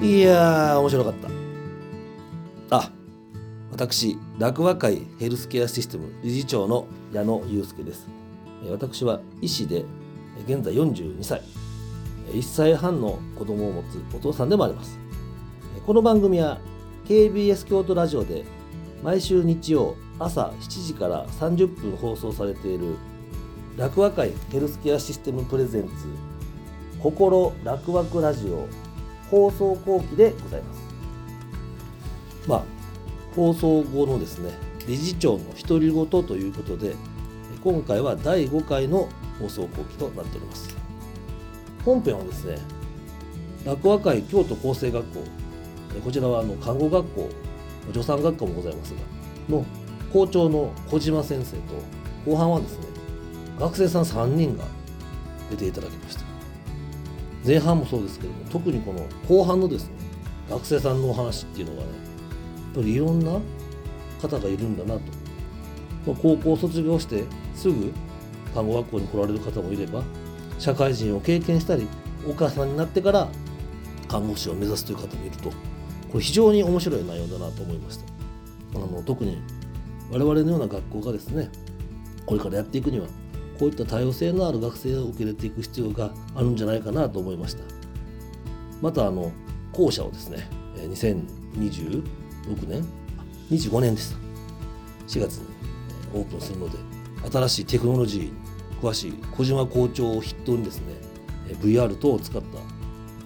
いやー面白かった。あ私落和会ヘルスケアシステム理事長の矢野祐介です。私は医師で現在42歳。1歳半の子供を持つお父さんでもあります。この番組は KBS 京都ラジオで毎週日曜朝7時から30分放送されている楽和会ヘルスケアシステムプレゼンツ心楽和ラジオ放送後期でございます。まあ放送後のですね理事長の独り言ということで今回は第5回の放送後期となっております。本編はですね楽和会京都厚生学校こちらはあの看護学校助産学科もございますがの校長の小島先生と後半はですね学生さん3人が出ていただきました。前半もそうですけども特にこの後半のですね学生さんのお話っていうのがねやっぱりいろんな方がいるんだなと、ま、高校卒業してすぐ看護学校に来られる方もいれば社会人を経験したりお母さんになってから看護師を目指すという方もいると。これ非常に面白い内容だなと思いました。あの特に我々のような学校がですねこれからやっていくにはこういった多様性のある学生を受け入れていく必要があるんじゃないかなと思いました。またあの校舎をですねえ2026年あ25年でした4月にオープンするので新しいテクノロジーに詳しい小島校長を筆頭にですねえ VR 等を使った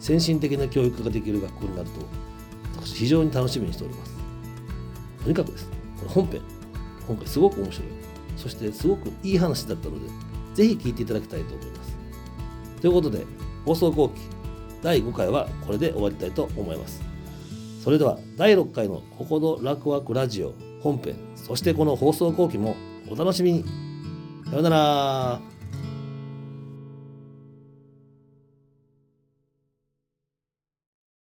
先進的な教育ができる学校になると私非常に楽しみにしております。とにかくです。ねこれ本編今回すごく面白い。そしてすごくいい話だったので是非聞いていただきたいと思います。ということで放送後期第5回はこれで終わりたいと思います。それでは第6回の「ここの楽ワクラジオ」本編そしてこの放送後期もお楽しみに。さよなら。